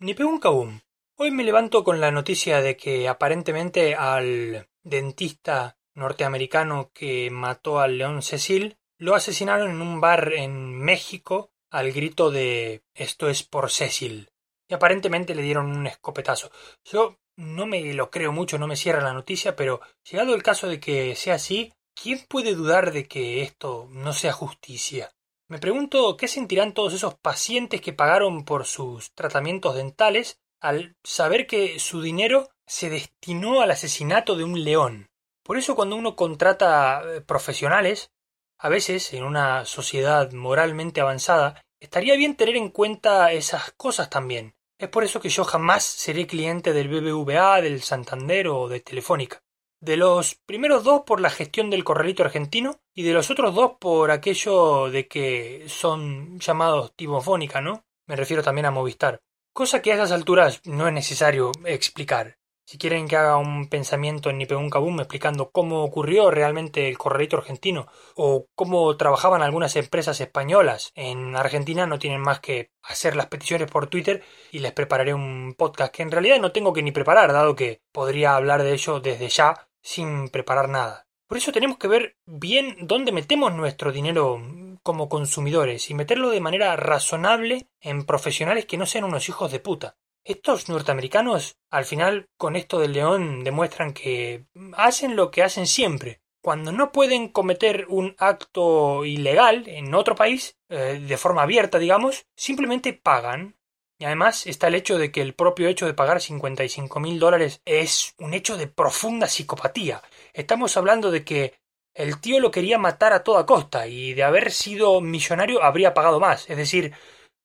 Ni un cabum. Hoy me levanto con la noticia de que aparentemente al dentista norteamericano que mató al león Cecil lo asesinaron en un bar en México al grito de esto es por Cecil. Y aparentemente le dieron un escopetazo. Yo no me lo creo mucho, no me cierra la noticia, pero llegado el caso de que sea así, ¿quién puede dudar de que esto no sea justicia? Me pregunto qué sentirán todos esos pacientes que pagaron por sus tratamientos dentales al saber que su dinero se destinó al asesinato de un león. Por eso cuando uno contrata eh, profesionales, a veces en una sociedad moralmente avanzada, estaría bien tener en cuenta esas cosas también. Es por eso que yo jamás seré cliente del BBVA, del Santander o de Telefónica. De los primeros dos por la gestión del corralito argentino y de los otros dos por aquello de que son llamados tibofónica, ¿no? Me refiero también a Movistar. Cosa que a esas alturas no es necesario explicar. Si quieren que haga un pensamiento en Nipegun Kabum explicando cómo ocurrió realmente el corralito argentino o cómo trabajaban algunas empresas españolas en Argentina, no tienen más que hacer las peticiones por Twitter y les prepararé un podcast que en realidad no tengo que ni preparar, dado que podría hablar de ello desde ya sin preparar nada. Por eso tenemos que ver bien dónde metemos nuestro dinero como consumidores y meterlo de manera razonable en profesionales que no sean unos hijos de puta. Estos norteamericanos, al final, con esto del león, demuestran que hacen lo que hacen siempre. Cuando no pueden cometer un acto ilegal en otro país, eh, de forma abierta, digamos, simplemente pagan. Y además está el hecho de que el propio hecho de pagar 55 mil dólares es un hecho de profunda psicopatía. Estamos hablando de que el tío lo quería matar a toda costa y de haber sido millonario habría pagado más. Es decir,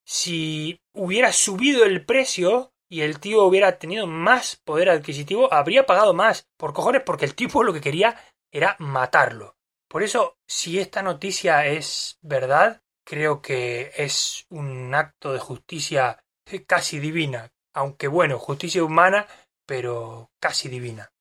si hubiera subido el precio y el tío hubiera tenido más poder adquisitivo, habría pagado más por cojones porque el tipo lo que quería era matarlo. Por eso, si esta noticia es verdad, creo que es un acto de justicia casi divina. Aunque bueno, justicia humana, pero casi divina.